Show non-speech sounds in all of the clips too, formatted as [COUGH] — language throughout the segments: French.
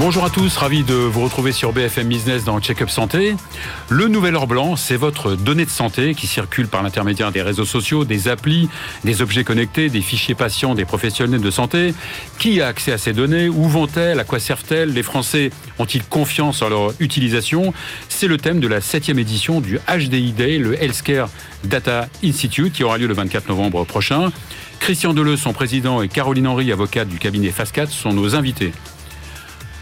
Bonjour à tous, ravi de vous retrouver sur BFM Business dans Check-up Santé. Le nouvel or blanc, c'est votre donnée de santé qui circule par l'intermédiaire des réseaux sociaux, des applis, des objets connectés, des fichiers patients, des professionnels de santé. Qui a accès à ces données? Où vont-elles? À quoi servent-elles? Les Français ont-ils confiance en leur utilisation? C'est le thème de la septième édition du HDI Day, le Healthcare Data Institute, qui aura lieu le 24 novembre prochain. Christian Deleu, son président, et Caroline Henry, avocate du cabinet FASCAT, sont nos invités.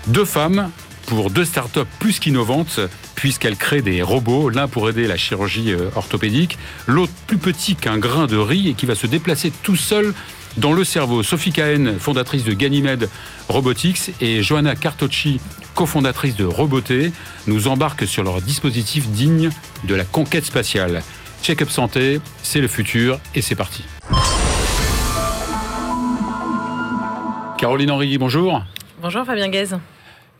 Deux femmes pour deux startups plus qu'innovantes, puisqu'elles créent des robots, l'un pour aider la chirurgie euh, orthopédique, l'autre plus petit qu'un grain de riz et qui va se déplacer tout seul dans le cerveau. Sophie Cahen, fondatrice de Ganymede Robotics, et Johanna Cartocci, cofondatrice de Roboté, nous embarquent sur leur dispositif digne de la conquête spatiale. Check-up santé, c'est le futur et c'est parti. Caroline Henry, bonjour. Bonjour Fabien Guez.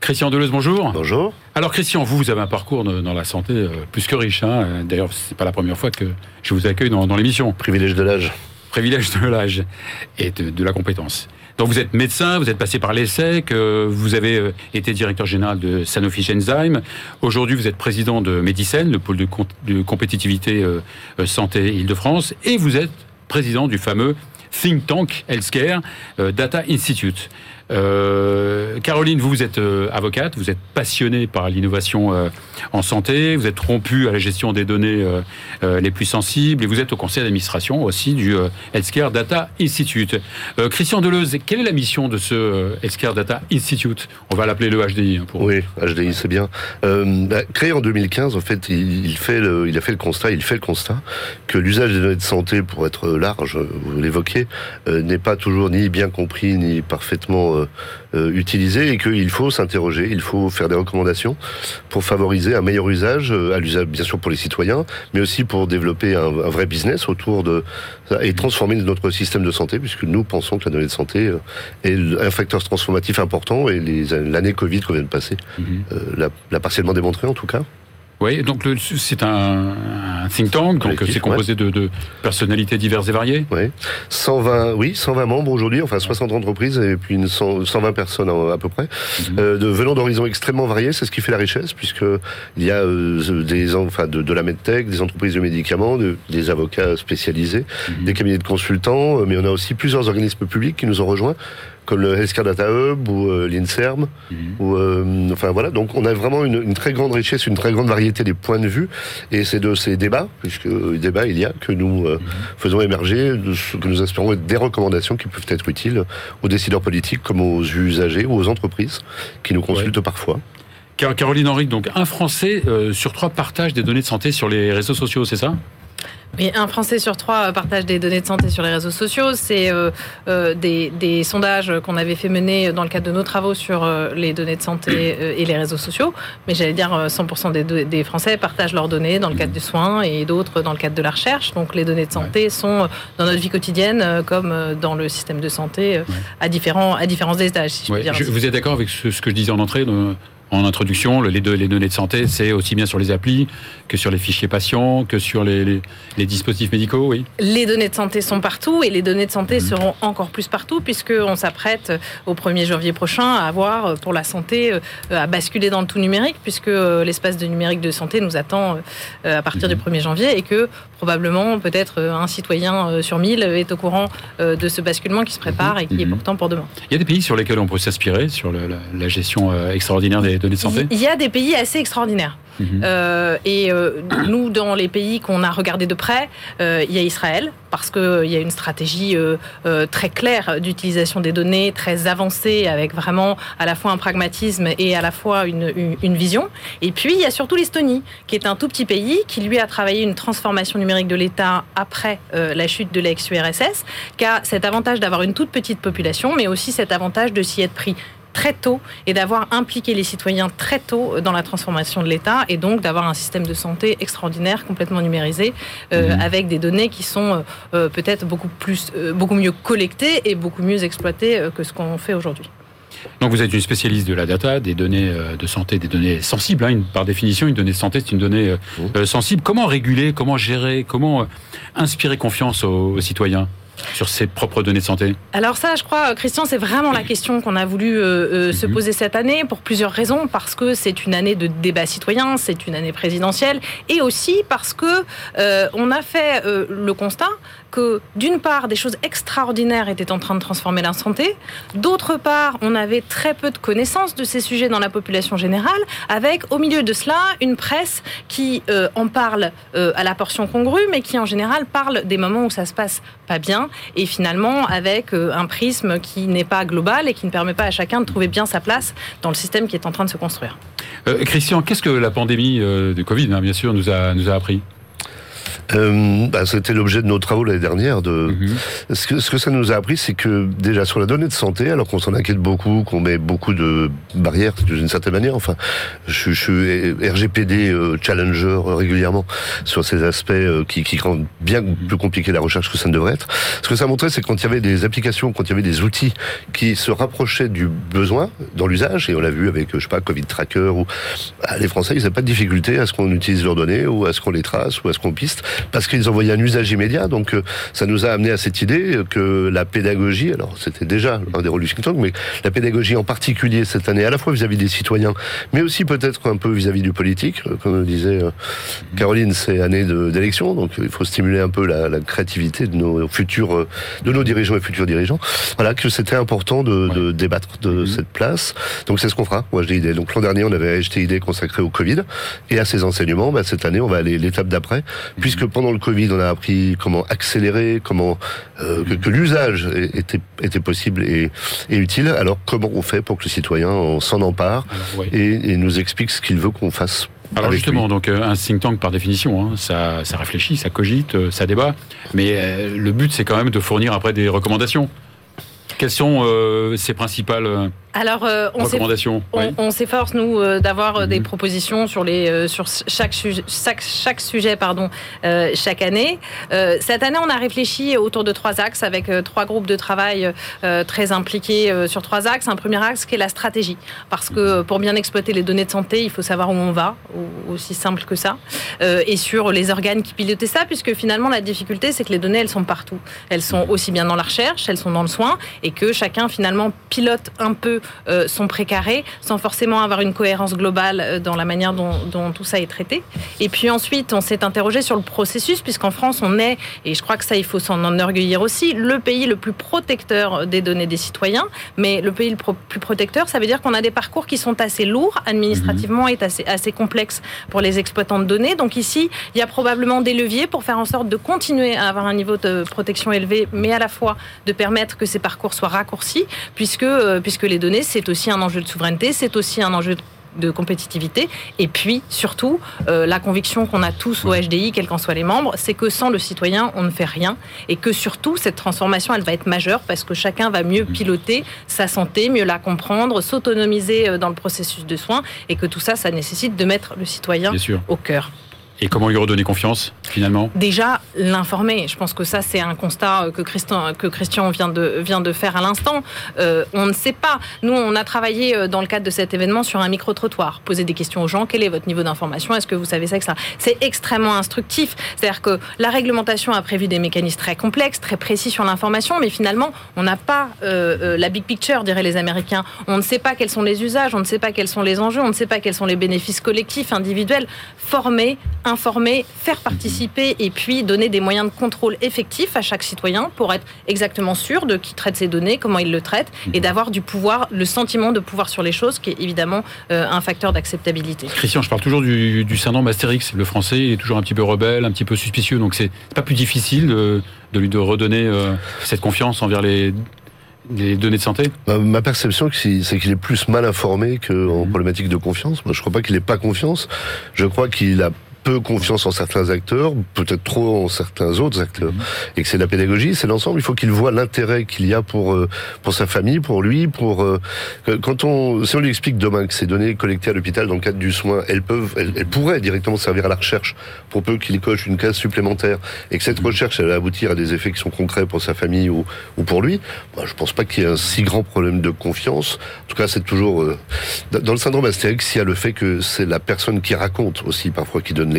Christian Deleuze, bonjour. Bonjour. Alors Christian, vous, vous avez un parcours dans la santé euh, plus que riche. Hein. D'ailleurs, c'est pas la première fois que je vous accueille dans, l'émission. Privilège de l'âge. Privilège de l'âge et de, la compétence. Donc vous êtes médecin, vous êtes passé par l'ESSEC, euh, vous avez euh, été directeur général de Sanofi Genzyme. Aujourd'hui, vous êtes président de Medicine, le pôle de, de compétitivité santé Île-de-France, et vous êtes président du fameux think tank Healthcare Data Institute. Euh, Caroline, vous, êtes euh, avocate, vous êtes passionnée par l'innovation euh, en santé, vous êtes rompue à la gestion des données les plus sensibles et vous êtes au conseil d'administration aussi du Healthcare Data Institute. Christian Deleuze, quelle est la mission de ce Healthcare Data Institute? On va l'appeler le HDI. Hein, pour... Oui, HDI, c'est bien. Bah, créé en 2015, en fait, il, fait il a fait le constat, il fait le constat que l'usage des données de santé, pour être large, vous l'évoquez, n'est pas toujours ni bien compris ni parfaitement euh, euh, utiliser et qu'il faut s'interroger, il faut faire des recommandations pour favoriser un meilleur usage, euh, à l'usage bien sûr pour les citoyens, mais aussi pour développer un, vrai business autour de et transformer notre système de santé, puisque nous pensons que la donnée de santé est un facteur transformatif important et l'année Covid qu'on vient de passer mhm. l'a partiellement démontré en tout cas. Oui, donc c'est un, think tank, donc c'est composé de, personnalités diverses et variées. Oui, 120, oui, 120 membres aujourd'hui, enfin 60 entreprises et puis une 120 personnes à peu près, mhm. euh, de, venant d'horizons extrêmement variés. C'est ce qui fait la richesse, puisque il y a euh, des, enfin, de, de, la medtech, des entreprises de médicaments, des avocats spécialisés, mhm. des cabinets de consultants, euh, mais on a aussi plusieurs organismes publics qui nous ont rejoints comme le Healthcare Data Hub ou euh, l'INSERM. Mhm. Ou, euh, enfin voilà, donc on a vraiment une, une, très grande richesse, une très grande variété des points de vue. Et c'est de ces débats, puisque euh, débats il y a, que nous mhm. faisons émerger, ce que nous espérons être des recommandations qui peuvent être utiles aux décideurs politiques comme aux usagers ou aux entreprises qui nous consultent parfois. Caroline Henrique, donc un Français sur trois partage des données de santé sur les réseaux sociaux, c'est ça? Mais un Français sur trois partage des données de santé sur les réseaux sociaux. C'est euh, euh, des, sondages qu'on avait fait mener dans le cadre de nos travaux sur euh, les données de santé et les réseaux sociaux. Mais j'allais dire 100% des, des, Français partagent leurs données dans le cadre du soin et d'autres dans le cadre de la recherche. Donc les données de santé sont dans notre vie quotidienne comme dans le système de santé à différents à différents étages. Si je vous êtes d'accord avec ce, ce, que je disais en entrée en introduction, les, les données de santé, c'est aussi bien sur les applis que sur les fichiers patients, que sur les, dispositifs médicaux, oui Les données de santé sont partout et les données de santé mhm. seront encore plus partout puisqu'on s'apprête au 1er janvier prochain à avoir euh, pour la santé euh, à basculer dans le tout numérique puisque euh, l'espace de numérique de santé nous attend à partir du 1er mhm. janvier et que probablement peut-être un citoyen sur 1000 est au courant de ce basculement qui se prépare mhm. et qui est pourtant pour demain. Il y a des pays sur lesquels on peut s'inspirer sur la, gestion extraordinaire des données de santé Il y a des pays assez extraordinaires. Mhm. Euh, et euh, nous, dans les pays qu'on a regardés de près, euh, il y a Israël, parce qu'il y a une stratégie très claire d'utilisation des données, très avancée, avec vraiment à la fois un pragmatisme et à la fois une, une, vision. Et puis, il y a surtout l'Estonie, qui est un tout petit pays, qui lui a travaillé une transformation numérique de l'État après la chute de l'ex-URSS, qui a cet avantage d'avoir une toute petite population, mais aussi cet avantage de s'y être pris très tôt et d'avoir impliqué les citoyens très tôt dans la transformation de l'État et donc d'avoir un système de santé extraordinaire, complètement numérisé, euh, mhm. avec des données qui sont euh, euh, peut-être beaucoup plus, beaucoup mieux collectées et beaucoup mieux exploitées que ce qu'on fait aujourd'hui. Donc vous êtes une spécialiste de la data, des données euh, de santé, des données sensibles. Hein, par définition, une donnée de santé, c'est une donnée sensible. Comment réguler, comment gérer, comment inspirer confiance aux citoyens? Sur ses propres données de santé Alors ça, je crois, Christian, c'est vraiment la question qu'on a voulu euh, euh, se mhm. poser cette année pour plusieurs raisons. Parce que c'est une année de débat citoyen, c'est une année présidentielle, et aussi parce que euh, on a fait le constat que d'une part, des choses extraordinaires étaient en train de transformer la santé, d'autre part, on avait très peu de connaissances de ces sujets dans la population générale, avec au milieu de cela une presse qui euh, en parle euh, à la portion congrue, mais qui en général parle des moments où ça se passe pas bien, et finalement avec euh, un prisme qui n'est pas global et qui ne permet pas à chacun de trouver bien sa place dans le système qui est en train de se construire. Christian, qu'est-ce que la pandémie de Covid, hein, bien sûr, nous a, nous a appris? Bah, C'était l'objet de nos travaux l'année dernière. De... Mhm. ce, que, ce que ça nous a appris, c'est que déjà sur la donnée de santé, alors qu'on s'en inquiète beaucoup, qu'on met beaucoup de barrières d'une certaine manière, enfin, je, je suis RGPD euh, challenger régulièrement sur ces aspects euh, qui, qui rendent bien plus compliqué la recherche que ça ne devrait être. Ce que ça montrait, c'est quand il y avait des applications, quand il y avait des outils qui se rapprochaient du besoin dans l'usage, et on l'a vu avec, je sais pas, Covid Tracker, ou bah, les Français, ils n'avaient pas de difficulté à ce qu'on utilise leurs données, ou à ce qu'on les trace, ou à ce qu'on piste parce qu'ils envoyaient un usage immédiat. Donc euh, ça nous a amené à cette idée que la pédagogie, alors c'était déjà un des rôles du think tank, mais la pédagogie en particulier cette année, à la fois vis-à-vis des citoyens, mais aussi peut-être un peu vis-à-vis du politique. Euh, comme disait euh, Caroline, c'est année d'élection, donc il faut stimuler un peu la, la, créativité de nos futurs, de nos dirigeants et futurs dirigeants. Voilà que c'était important de, de, débattre de mhm. cette place. Donc c'est ce qu'on fera. Moi, j'ai idée. Donc l'an dernier, on avait idée consacré au Covid et à ses enseignements. Bah, cette année, on va aller l'étape d'après, puisque pendant le Covid, on a appris comment accélérer, comment euh, que, l'usage était, était possible et, et, utile. Alors comment on fait pour que le citoyen s'en empare et, et nous explique ce qu'il veut qu'on fasse alors justement, donc euh, un think tank par définition, hein, ça, ça, réfléchit, ça cogite, euh, ça débat, mais le but c'est quand même de fournir après des recommandations. Quelles sont ces principales alors, euh, on s'efforce, nous, euh, d'avoir euh, des mhm. propositions sur, les, sur chaque, sujet, chaque, sujet pardon, chaque année. cette année, on a réfléchi autour de trois axes avec trois groupes de travail très impliqués sur trois axes. Un premier axe qui est la stratégie. Parce que pour bien exploiter les données de santé, il faut savoir où on va, aussi simple que ça. et sur les organes qui pilotent ça, puisque finalement, la difficulté, c'est que les données, elles sont partout. Elles sont aussi bien dans la recherche, elles sont dans le soin, et que chacun, finalement, pilote un peu euh, sont précarés, sans forcément avoir une cohérence globale euh, dans la manière dont, tout ça est traité. Et puis ensuite, on s'est interrogé sur le processus, puisqu'en France, on est, et je crois que ça, il faut s'en enorgueillir aussi, le pays le plus protecteur des données des citoyens. Mais le pays le plus protecteur, ça veut dire qu'on a des parcours qui sont assez lourds administrativement et assez, assez complexes pour les exploitants de données. Donc ici, il y a probablement des leviers pour faire en sorte de continuer à avoir un niveau de protection élevé, mais à la fois de permettre que ces parcours soient raccourcis, puisque, euh, puisque les données, c'est aussi un enjeu de souveraineté, c'est aussi un enjeu de compétitivité. Et puis, surtout, euh, la conviction qu'on a tous au HDI, quels qu'en soient les membres, c'est que sans le citoyen, on ne fait rien. Et que surtout, cette transformation, elle va être majeure parce que chacun va mieux piloter sa santé, mieux la comprendre, s'autonomiser euh, dans le processus de soins. Et que tout ça, ça nécessite de mettre le citoyen au cœur. Et comment lui redonner confiance, finalement? Déjà, l'informer. Je pense que ça, c'est un constat que Christian, que Christian vient, de, vient de faire à l'instant. Euh, on ne sait pas. Nous, on a travaillé euh, dans le cadre de cet événement sur un micro-trottoir. Poser des questions aux gens. Quel est votre niveau d'information? Est-ce que vous savez ça, etc. C'est extrêmement instructif. C'est-à-dire que la réglementation a prévu des mécanismes très complexes, très précis sur l'information, mais finalement, on n'a pas euh, la big picture, diraient les Américains. On ne sait pas quels sont les usages, on ne sait pas quels sont les enjeux, on ne sait pas quels sont les bénéfices collectifs, individuels. Former, informer, faire participer et puis donner des moyens de contrôle effectifs à chaque citoyen pour être exactement sûr de qui traite ses données, comment il le traite et d'avoir du pouvoir, le sentiment de pouvoir sur les choses qui est évidemment euh, un facteur d'acceptabilité. Christian, je parle toujours du, syndrome Astérix. Le français est toujours un petit peu rebelle, un petit peu suspicieux, donc c'est pas plus difficile de, lui de redonner euh, cette confiance envers les données de santé? Bah, Ma perception, c'est qu'il est plus mal informé qu'en mmh. problématique de confiance. Moi, je crois pas qu'il n'ait pas confiance. Je crois qu'il a peu confiance en certains acteurs, peut-être trop en certains autres acteurs, mhm. et que c'est la pédagogie, c'est l'ensemble. Il faut qu'il voit l'intérêt qu'il y a pour euh, pour sa famille, pour lui, pour euh, quand on si on lui explique demain que ces données collectées à l'hôpital dans le cadre du soin, elles peuvent, elles, pourraient directement servir à la recherche pour peu qu'il coche une case supplémentaire et que cette mhm. recherche elle va aboutir à des effets qui sont concrets pour sa famille ou, ou pour lui, moi, je pense pas qu'il y ait un si grand problème de confiance. En tout cas, c'est toujours euh, dans le syndrome Astérix, il y a le fait que c'est la personne qui raconte aussi parfois qui donne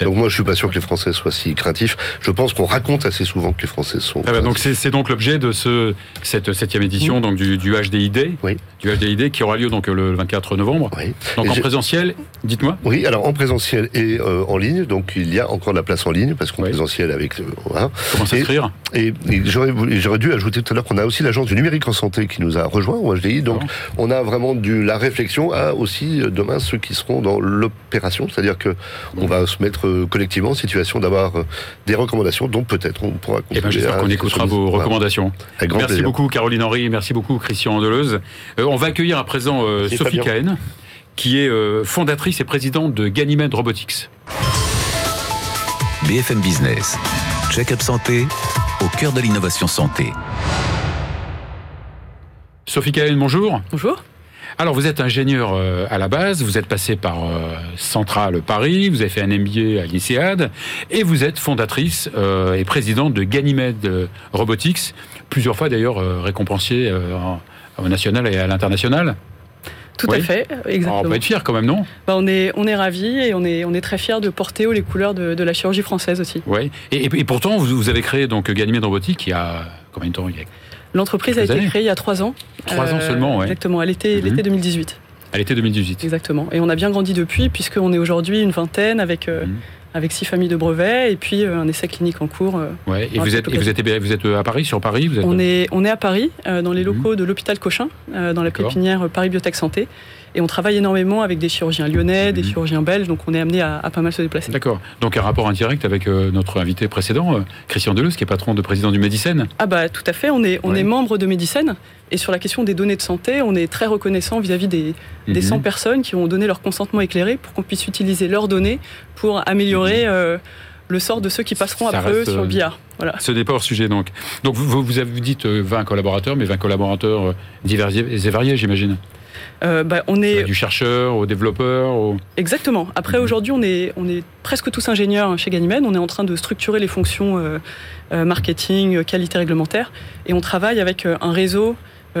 Donc moi, je suis pas sûr que les Français soient si craintifs. Je pense qu'on raconte assez souvent que les Français sont. Ah bah, donc c'est donc l'objet de ce cette septième édition donc du, du HDID, oui. du HDID qui aura lieu donc le 24 novembre. Oui. Donc en présentiel, dites-moi. Oui, alors en présentiel et euh, en ligne. Donc il y a encore de la place en ligne parce qu'en présentiel avec. Euh, voilà. Comment s'inscrire? Et, et j'aurais dû ajouter tout à l'heure qu'on a aussi l'agence du numérique en santé qui nous a rejoint au HDI. Donc on a vraiment du la réflexion à aussi euh, demain ceux qui seront dans l'opération, c'est-à-dire que on va se mettre euh, collectivement en situation d'avoir euh, des recommandations dont peut-être on pourra. Eh ben, J'espère qu'on écoutera vos recommandations. merci beaucoup Caroline Henry, merci beaucoup Christian Andeleuse. on va accueillir à présent Sophie Cahen, qui est fondatrice et présidente de Ganymede Robotics. BFM Business, check-up santé au cœur de l'innovation santé. Sophie Cahen, bonjour. Bonjour. Alors, vous êtes ingénieur euh, à la base, vous êtes passé par euh, Centrale Paris, vous avez fait un MBA à l'INSEAD, et vous êtes fondatrice euh, et présidente de Ganymede Robotics, plusieurs fois d'ailleurs récompensée au national et à l'international. Tout à fait, exactement. on peut être fier quand même, non bah, on, est, on est ravis et on est, on est très fiers de porter haut les couleurs de, la chirurgie française aussi. Oui, et, pourtant, vous, avez créé donc Ganymede Robotics il y a combien de temps il y a L'entreprise a été créée il y a trois ans. Trois ans euh, seulement, oui. Exactement, à l'été mhm. 2018. À l'été 2018. Exactement. Et on a bien grandi depuis, puisqu'on est aujourd'hui une vingtaine avec. Euh, mhm. Avec six familles de brevets et puis euh, un essai clinique en cours. ouais. Et vous êtes, vous êtes, vous êtes à Paris, sur Paris vous êtes... on, est, on est à Paris, dans les mhm. locaux de l'hôpital Cochin, dans la pépinière Paris Biotech Santé. Et on travaille énormément avec des chirurgiens lyonnais, des mhm. chirurgiens belges, donc on est amené à, pas mal se déplacer. D'accord. Donc un rapport indirect avec euh, notre invité précédent, euh, Christian Deleuze, qui est patron de président du Médicène. Ah bah tout à fait, on est, on est membre de Médicène. Et sur la question des données de santé, on est très reconnaissant vis-à-vis des, des 100 mhm. personnes qui ont donné leur consentement éclairé pour qu'on puisse utiliser leurs données pour améliorer... Mhm. Euh, le sort de ceux qui passeront après eux sur le billard. Voilà. Ce n'est pas hors sujet donc. Donc vous, vous avez dit 20 collaborateurs, mais 20 collaborateurs divers et variés, j'imagine. Euh, bah, on est du chercheur au développeur. Exactement. Après mhm. aujourd'hui, on est on est presque tous ingénieurs chez Ganymede. On est en train de structurer les fonctions euh, euh, marketing, qualité réglementaire, et on travaille avec un réseau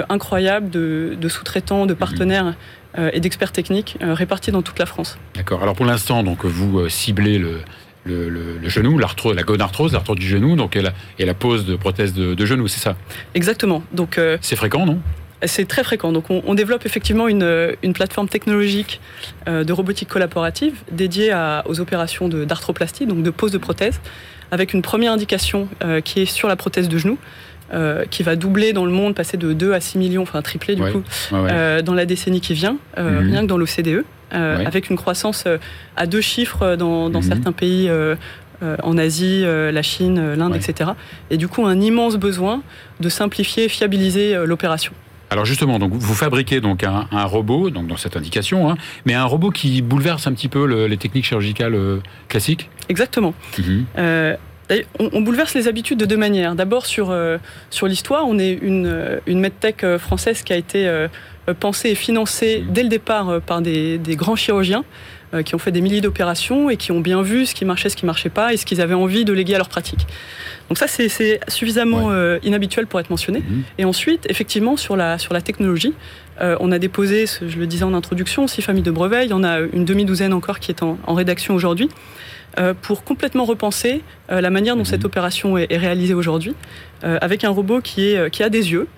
incroyable de, sous-traitants, de mhm. partenaires. et d'experts techniques répartis dans toute la France. D'accord. Alors pour l'instant, donc vous ciblez le, le, genou, l'arthrose, la gonarthrose, l'arthrose du genou, donc et la, et la pose de prothèse de, de genou, c'est ça? Exactement. Donc c'est fréquent, non? C'est très fréquent. Donc, on, développe effectivement une, plateforme technologique euh, de robotique collaborative dédiée aux opérations d'arthroplastie, donc de pose de prothèse, avec une première indication euh, qui est sur la prothèse de genou. Euh, qui va doubler dans le monde, passer de 2 à 6 millions, enfin tripler du coup, dans la décennie qui vient, mhm. rien que dans l'OCDE, avec une croissance à deux chiffres dans, mhm. certains pays en Asie, la Chine, l'Inde, etc. Et du coup, un immense besoin de simplifier et fiabiliser l'opération. Alors justement, donc vous fabriquez donc un, robot, donc dans cette indication, hein, mais un robot qui bouleverse un petit peu les techniques chirurgicales euh, classiques. Exactement. Mhm. Euh, on, bouleverse les habitudes de deux manières. D'abord sur, euh, sur l'histoire, on est une, une medtech française qui a été pensée et financée mhm. dès le départ par des, des grands chirurgiens qui ont fait des milliers d'opérations et qui ont bien vu ce qui marchait, ce qui marchait pas et ce qu'ils avaient envie de léguer à leur pratique. Donc ça, c'est suffisamment euh, inhabituel pour être mentionné. Mhm. Et ensuite, effectivement, sur la, sur la technologie, euh, on a déposé, je le disais en introduction, six familles de brevets. Il y en a une demi-douzaine encore qui est en, rédaction aujourd'hui. Euh, pour complètement repenser la manière dont mhm. cette opération est, réalisée aujourd'hui, avec un robot qui, est, qui a des yeux,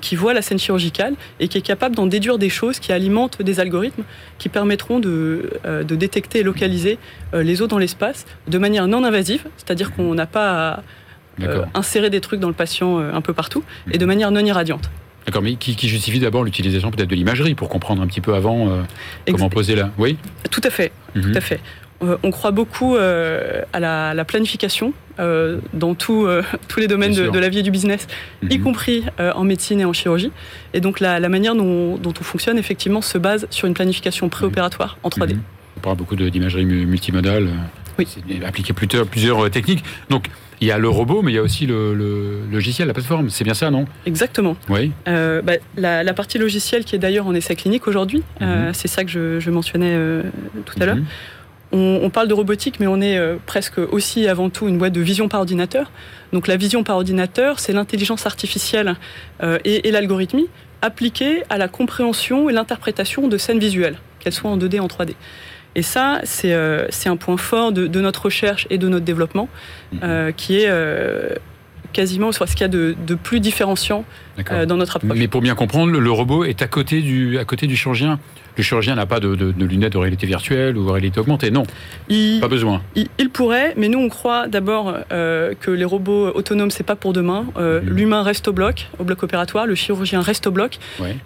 qui voit la scène chirurgicale et qui est capable d'en déduire des choses qui alimentent des algorithmes qui permettront de, de détecter et localiser les os dans l'espace de manière non invasive, c'est-à-dire qu'on n'a pas à euh, insérer des trucs dans le patient euh, un peu partout, et de manière non irradiante. D'accord, mais qui, justifie d'abord l'utilisation peut-être de l'imagerie pour comprendre un petit peu avant euh, comment poser là Oui Tout à fait, tout mhm. à fait. On croit beaucoup à la, planification dans [LAUGHS] tous les domaines de, la vie et du business, y mhm. compris en médecine et en chirurgie. Et donc la, manière dont, on fonctionne, effectivement, se base sur une planification préopératoire en 3D. On parle beaucoup d'imagerie multimodale. Oui. C'est appliqué plusieurs, plusieurs techniques. Donc, il y a le robot, mais il y a aussi le, logiciel, la plateforme. C'est bien ça, non? Exactement. Oui. Euh, bah, la, partie logicielle qui est d'ailleurs en essai clinique aujourd'hui, euh, mhm. c'est ça que je, mentionnais euh, tout à l'heure. On, parle de robotique, mais on est presque aussi avant tout une boîte de vision par ordinateur. Donc la vision par ordinateur, c'est l'intelligence artificielle et, et l'algorithmie appliquée à la compréhension et l'interprétation de scènes visuelles, qu'elles soient en 2D, en 3D. Et ça, euh, c'est un point fort de, notre recherche et de notre développement, mhm. euh, qui est euh, quasiment ce qu'il y a de, plus différenciant dans notre approche. Mais pour bien comprendre, le, robot est à côté du, à côté du chirurgien. Le chirurgien n'a pas de, lunettes de réalité virtuelle ou de réalité augmentée, non. pas besoin. Il, pourrait, mais nous on croit d'abord que les robots autonomes c'est pas pour demain. Mhm. L'humain reste au bloc, au bloc opératoire, le chirurgien reste au bloc,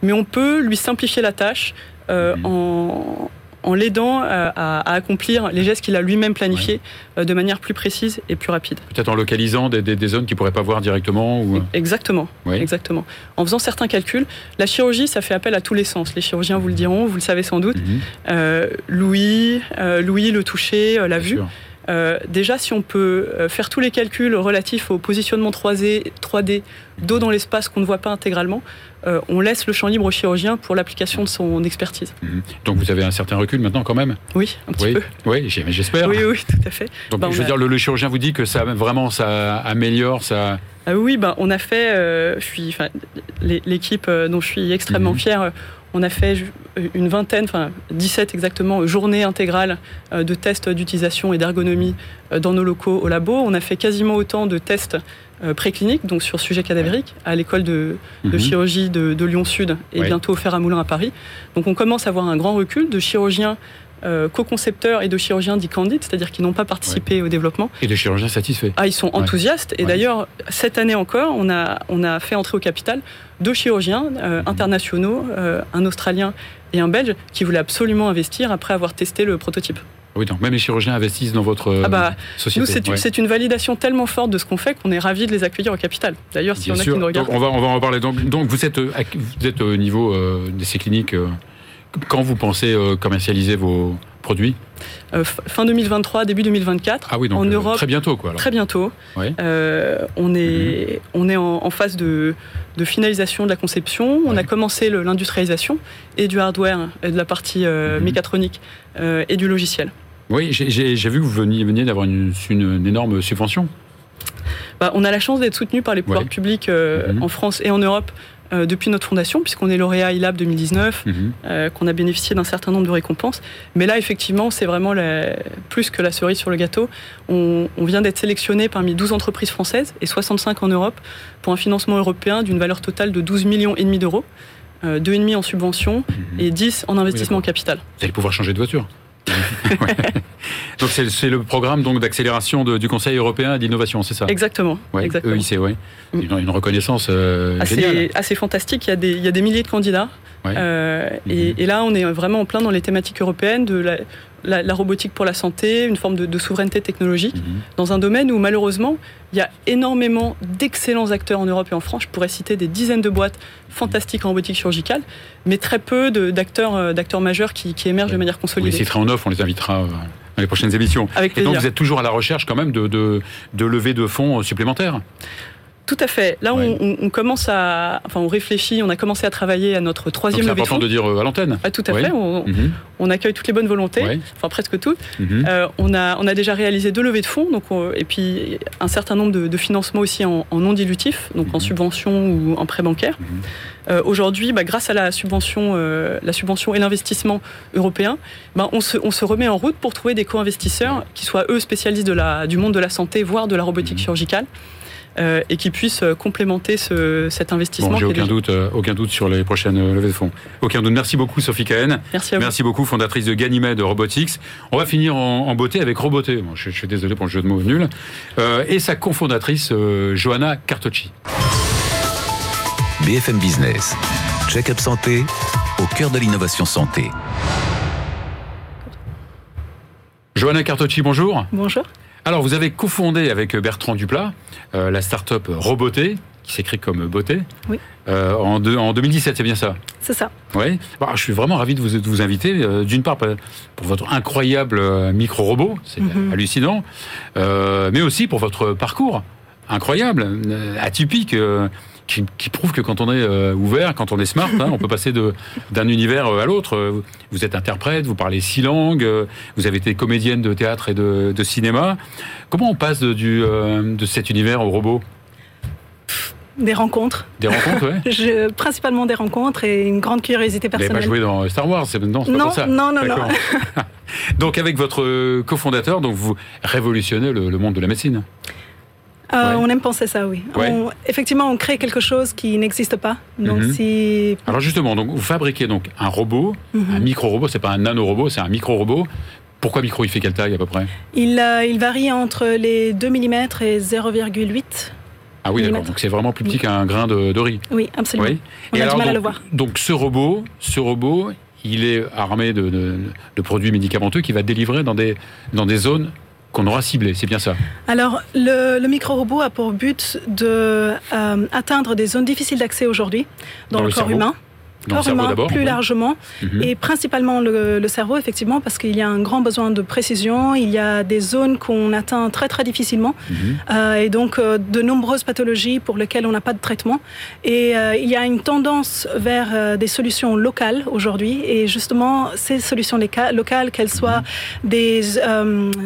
mais on peut lui simplifier la tâche mhm. en, en l'aidant euh, à, accomplir les gestes qu'il a lui-même planifiés euh, de manière plus précise et plus rapide. Peut-être en localisant des, zones qu'il ne pourrait pas voir directement ou... Exactement. Exactement. En faisant certains calculs, la chirurgie, ça fait appel à tous les sens. Les chirurgiens vous le diront, vous le savez sans doute. Mhm. Euh, Louis, Louis, le toucher, la vue. Euh, déjà, si on peut euh, faire tous les calculs relatifs au positionnement 3D, 3D d'eau dans l'espace qu'on ne voit pas intégralement, euh, on laisse le champ libre au chirurgien pour l'application de son expertise. Mhm. Donc vous avez un certain recul maintenant quand même? Oui, un petit peu. Oui, j'espère. Oui, oui, tout à fait. Donc ben, je veux dire, le, chirurgien vous dit que ça vraiment ça améliore, ça... Ah oui, ben, on a fait, suis, l'équipe dont je suis extrêmement mhm. fier on a fait une vingtaine, enfin 17 exactement, journées intégrales euh, de tests d'utilisation et d'ergonomie euh, dans nos locaux au labo. On a fait quasiment autant de tests euh, précliniques, donc sur sujet cadavérique, à l'école de, mhm. chirurgie de, Lyon-Sud et bientôt au Fer à Moulin à Paris. Donc on commence à avoir un grand recul de chirurgiens co-concepteurs et de chirurgiens dits candides, c'est-à-dire qui n'ont pas participé au développement. Et de chirurgiens satisfaits. Ah, ils sont enthousiastes. Et d'ailleurs, cette année encore, on a, on a fait entrer au capital deux chirurgiens euh, internationaux, euh, un Australien et un Belge, qui voulaient absolument investir après avoir testé le prototype. Oui, donc même les chirurgiens investissent dans votre ah bah, société. Nous, c'est une, validation tellement forte de ce qu'on fait qu'on est ravis de les accueillir au capital. D'ailleurs, si on a qui nous regardent. on, va, on va en reparler. Donc, donc vous, êtes, vous êtes au niveau d'essais cliniques. Quand vous pensez commercialiser vos produits euh, fin 2023, début 2024. Ah oui, donc en euh, Europe, très bientôt quoi. Très bientôt. Euh, on est, mhm. on est en, phase de, de, finalisation de la conception. On a commencé l'industrialisation et du hardware, et de la partie mhm. mécatronique et du logiciel. Oui, j'ai vu que vous veniez, veniez d'avoir une, une, énorme subvention. Bah, on a la chance d'être soutenu par les pouvoirs publics mhm. en France et en Europe euh, depuis notre fondation, puisqu'on est lauréat ILAB 2019, mhm. euh, qu'on a bénéficié d'un certain nombre de récompenses. Mais là, effectivement, c'est vraiment plus que la cerise sur le gâteau. On, vient d'être sélectionné parmi 12 entreprises françaises et 65 en Europe pour un financement européen d'une valeur totale de 12 millions et demi d'euros. Euh, 2,5 en subvention mhm. et 10 en investissement capital. Vous allez pouvoir changer de voiture [LAUGHS] Donc c'est le programme donc d'accélération du Conseil européen d'innovation, c'est ça? Exactement. exactement. EIC, oui. Mm. Une, reconnaissance euh, assez, assez, fantastique. Il y, a des, il y a des milliers de candidats. Euh, et, mm-hmm. et, là, on est vraiment en plein dans les thématiques européennes de la, la, robotique pour la santé, une forme de, souveraineté technologique, mhm. dans un domaine où malheureusement, il y a énormément d'excellents acteurs en Europe et en France. Je pourrais citer des dizaines de boîtes fantastiques en robotique chirurgicale, mais très peu d'acteurs euh, d'acteurs majeurs qui, émergent de manière consolidée. On les citera en offre, on les invitera euh, dans les prochaines émissions. Avec et donc vous êtes toujours à la recherche quand même de, de, de levée de fonds supplémentaires? Tout à fait. Là, on, commence à, enfin, on réfléchit. On a commencé à travailler à notre troisième levée de C'est important de dire euh, à l'antenne. Ah, tout à fait. Mhm. On, accueille toutes les bonnes volontés, enfin presque toutes. Mhm. Euh, on a, on a déjà réalisé deux levées de fonds, donc et puis un certain nombre de, financements aussi en, non dilutif, donc en mhm. subvention ou en prêt bancaire. Euh, aujourd'hui, bah, grâce à la subvention, la subvention et l'investissement européen, bah, on, se, on se remet en route pour trouver des co-investisseurs qui soient eux spécialistes de la, du monde de la santé, voire de la robotique chirurgicale. Euh, et qui puisse euh, complémenter cet investissement. J'ai aucun doute, euh, aucun doute sur les prochaines levées de fonds. Aucun doute. Merci beaucoup, Sophie Cahen. Merci à vous. Merci beaucoup, fondatrice de Ganymede Robotics. On va finir en, beauté avec Roboté. je, suis désolé pour le jeu de mots nul. et sa cofondatrice, Johanna Cartocci. BFM Business. Check-up santé au cœur de l'innovation santé. Johanna Cartocci, bonjour. Bonjour. Alors, vous avez cofondé avec Bertrand Duplat euh, la start-up Roboté, qui s'écrit comme beauté. Oui. Euh, en, en 2017, c'est bien ça? C'est ça. Oui. Bah, je suis vraiment ravi de vous, vous inviter. Euh, d'une part, pour votre incroyable micro-robot, c'est mhm. hallucinant, mais aussi pour votre parcours incroyable, atypique. Qui, prouve que quand on est ouvert, quand on est smart, hein, on peut passer d'un univers à l'autre. Vous êtes interprète, vous parlez six langues, vous avez été comédienne de théâtre et de, cinéma. Comment on passe de, du, de cet univers au robot? Des rencontres. Des rencontres, ouais. [LAUGHS] principalement des rencontres et une grande curiosité personnelle. Vous n'avez pas joué dans Star Wars, c'est non, non, ça. Non, non, non. [LAUGHS] donc avec votre cofondateur, donc vous révolutionnez le, monde de la médecine. Euh, on aime penser ça, oui. effectivement, on crée quelque chose qui n'existe pas. Donc, mhm. si... Alors justement, donc vous fabriquez donc un robot, mhm. un micro-robot. C'est pas un nano-robot, c'est un micro-robot. Pourquoi micro Il fait quelle taille à peu près? Il, euh, il varie entre les 2 mm et 0,8 ah oui, d'accord. Donc c'est vraiment plus petit qu'un grain de, riz. Oui, absolument. On a du mal donc, à le voir. Donc ce robot, ce robot, il est armé de, produits médicamenteux qui va délivrer dans des, dans des zones qu'on aura ciblées. C'est bien ça Alors, le, micro-robot a pour but de euh, atteindre des zones difficiles d'accès aujourd'hui dans, le, corps humain corps plus largement, mhm. et principalement le, cerveau, effectivement, parce qu'il y a un grand besoin de précision. Il y a des zones qu'on atteint très très difficilement, mhm. euh, et donc euh, de nombreuses pathologies pour lesquelles on n'a pas de traitement. Et euh, il y a une tendance vers des solutions locales aujourd'hui, et justement ces solutions locales, qu'elles soient mhm. des,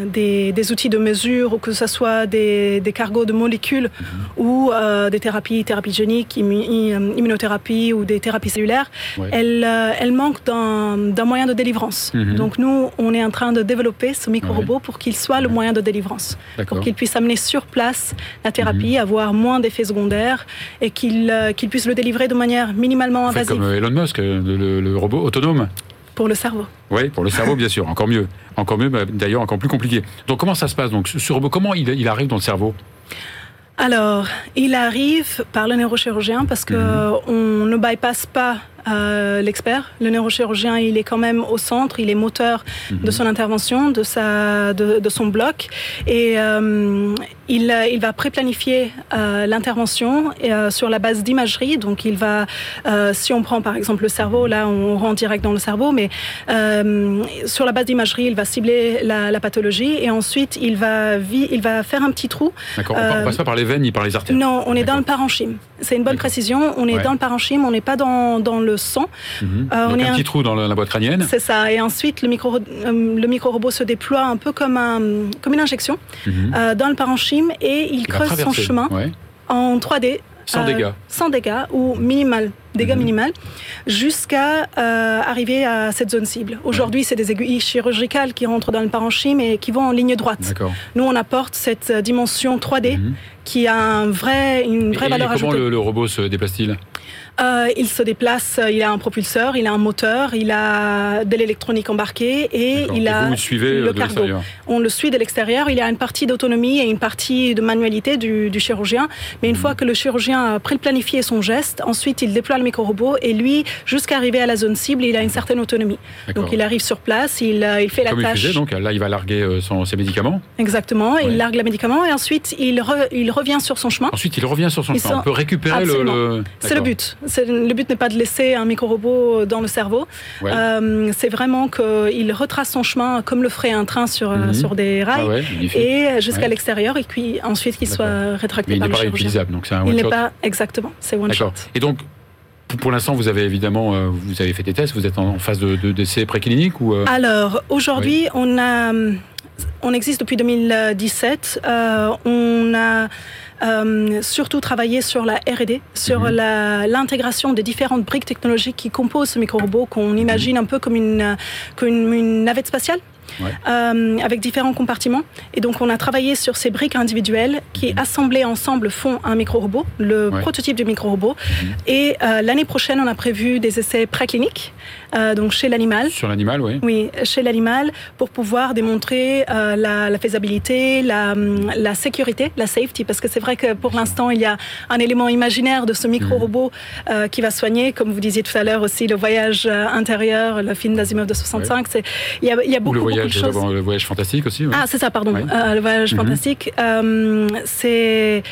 des, des, outils de mesure ou que ce soit des, des cargos de molécules ou des thérapies, thérapies géniques, immunothérapie ou des thérapies cellulaires, elle, euh, elle, manque d'un moyen de délivrance. Mhm. Donc nous, on est en train de développer ce micro-robot pour qu'il soit le moyen de délivrance, pour qu'il puisse amener sur place la thérapie, mhm. avoir moins d'effets secondaires et qu'il euh, qu'il puisse le délivrer de manière minimalement invasive. Comme Elon Musk, le, robot autonome. Pour le cerveau. Oui, pour le cerveau, bien sûr, encore mieux. Encore mieux, d'ailleurs, encore plus compliqué. Donc comment ça se passe Donc ce robot, comment il, il arrive dans le cerveau? Alors, il arrive par le neurochirurgien parce que mhm. on ne bypasse pas euh, l'expert. Le neurochirurgien, il est quand même au centre, il est moteur de mhm. son intervention, de, sa, de, son bloc. Et euh, il, il, va préplanifier euh, l'intervention euh, sur la base d'imagerie. Donc, il va, si on prend par exemple le cerveau, là, on rentre direct dans le cerveau, mais sur la base d'imagerie, il va cibler la, la, pathologie et ensuite, il va, il va faire un petit trou. D'accord, on ne passe pas par les veines ni par les artères Non, on est dans le parenchyme. C'est une bonne précision. On est dans le parenchyme, on n'est pas dans, dans le sang. Mhm. Euh, on est un petit trou dans la, boîte crânienne. C'est ça. Et ensuite, le micro, euh, le micro robot se déploie un peu comme un, comme une injection mhm. euh, dans le parenchyme et il, creuse son chemin en 3D. Sans dégâts. Sans dégâts ou minimal, dégâts mmh. minimal, jusqu'à arriver à cette zone cible. Aujourd'hui, c'est des aiguilles chirurgicales qui rentrent dans le parenchyme et qui vont en ligne droite. Nous, on apporte cette dimension 3D mhm. qui a un vrai, une vraie valeur ajoutée. Comment le robot se déplace-t-il euh, il se déplace, euh, il a un propulseur, il a un moteur, il a de l'électronique embarquée et il a vous suivez le cargo. On le suit de l'extérieur. Il y a une partie d'autonomie et une partie de manualité du, chirurgien. Mais une hmm. fois que le chirurgien a préplanifié son geste, ensuite il déploie le micro-robot et lui, jusqu'à arriver à la zone cible, il a une certaine autonomie. Donc il arrive sur place, il, euh, il fait Comme la tâche. Il donc là il va larguer son, ses médicaments. Exactement, il largue les médicaments et ensuite il, il revient sur son chemin. Ensuite il revient sur son chemin. On peut récupérer le... C'est le but le but n'est pas de laisser un micro-robot dans le cerveau. Euh, c'est vraiment qu'il retrace son chemin comme le ferait un train sur, mhm. sur des rails ah et jusqu'à l'extérieur et puis ensuite qu'il soit rétracté par le chirurgien. utilisable, donc c'est un Il n'est pas exactement, c'est one shot. Et donc pour l'instant, vous avez évidemment, euh, vous avez fait des tests, vous êtes en phase de, d'essai préclinique ou euh? Alors aujourd'hui, on a, on existe depuis 2017. on a euh, surtout travailler sur la R&D, sur mhm. l'intégration des différentes briques technologiques qui composent ce micro-robot qu'on imagine un peu comme une, comme une navette spatiale. Euh, avec différents compartiments. Et donc, on a travaillé sur ces briques individuelles qui, mhm. assemblées ensemble, font un micro-robot, le prototype du micro-robot. Mhm. Et euh, l'année prochaine, on a prévu des essais précliniques, euh, donc chez l'animal. Sur l'animal, oui. Oui, chez l'animal, pour pouvoir démontrer la, faisabilité, la, la, sécurité, la safety, parce que c'est vrai que pour l'instant, il y a un élément imaginaire de ce micro-robot mhm. qui va soigner, comme vous disiez tout à l'heure aussi, le voyage intérieur, le film d'Asimov de 65. Il y, a, il y a beaucoup, beaucoup le voyage fantastique aussi. Ah, c'est ça, pardon. Euh, le voyage mhm. fantastique. Euh, c'est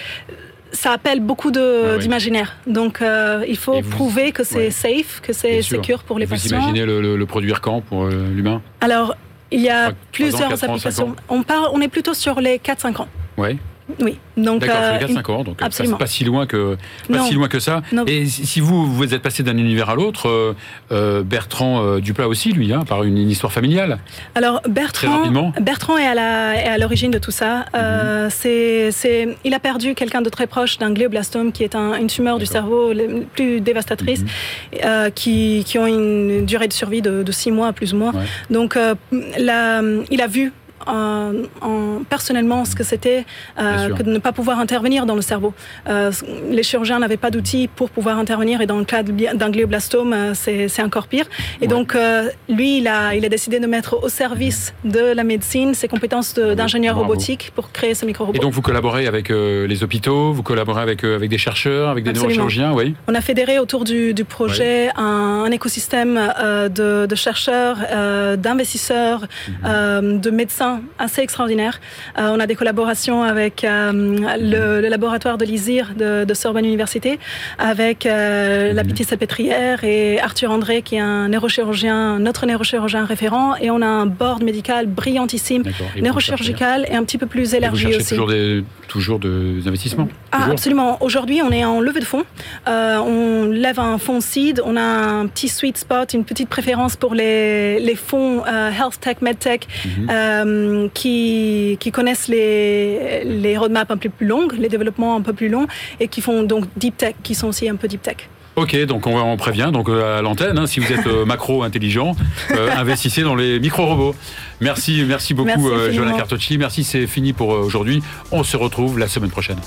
ça appelle beaucoup d'imaginaire. Donc, euh, il faut prouver que c'est safe, que c'est secure pour les patients. Vous imaginez le, produire quand pour euh, l'humain? Alors, il y a plusieurs applications. On, on est plutôt sur les 4-5 ans. Oui. Oui. Donc, D'accord, euh, 4-5 ans, donc absolument. Pas, si loin que pas si loin que ça. Et si vous vous êtes passé d'un univers à l'autre, euh, euh, Bertrand euh, Duplat aussi, lui, hein, par une, histoire familiale. Alors Bertrand, Bertrand est à l'origine de tout ça. Euh, mhm. c'est, il a perdu quelqu'un de très proche d'un glioblastome, qui est un, une tumeur du cerveau plus dévastatrice, mhm. qui, qui ont une durée de survie de, de 6 mois plus ou moins. Donc la, il a vu en, personnellement ce que c'était euh, que de ne pas pouvoir intervenir dans le cerveau. Euh, les chirurgiens n'avaient pas d'outils pour pouvoir intervenir et dans le cas d'un glioblastome, euh, c'est encore pire. Et donc, lui, il a, il a décidé de mettre au service de la médecine ses compétences d'ingénieur robotique pour créer ce micro-robot. Et donc, vous collaborez avec les hôpitaux, vous collaborez avec, avec des chercheurs, avec des neurochirurgiens, oui On a fédéré autour du, du projet un, écosystème de, de, chercheurs, d'investisseurs, mhm. de médecins assez extraordinaire. Euh, on a des collaborations avec euh, le, laboratoire de l'ISIR de, de Sorbonne Université, avec euh, la Pitié Salpêtrière et Arthur André, qui est un neurochirurgien, notre neurochirurgien référent. Et on a un board médical brillantissime, neurochirurgical et un petit peu plus élargi vous aussi. Toujours des, toujours des investissements ah, Absolument. Aujourd'hui, on est en levée de fonds. on lève un fonds seed. On a un petit sweet spot, une petite préférence pour les, les fonds health tech, medtech. Mhm. Euh, qui, qui, connaissent les, les roadmaps un peu plus longues, les développements un peu plus longs, et qui font donc deep tech, qui sont aussi un peu deep tech. Ok, donc on, on prévient donc euh, à l'antenne, hein, si vous êtes euh, macro intelligent, [LAUGHS] investissez dans les micro-robots. Merci, merci beaucoup, merci Joanna Cartocci. Merci, c'est fini pour aujourd'hui. On se retrouve la semaine prochaine.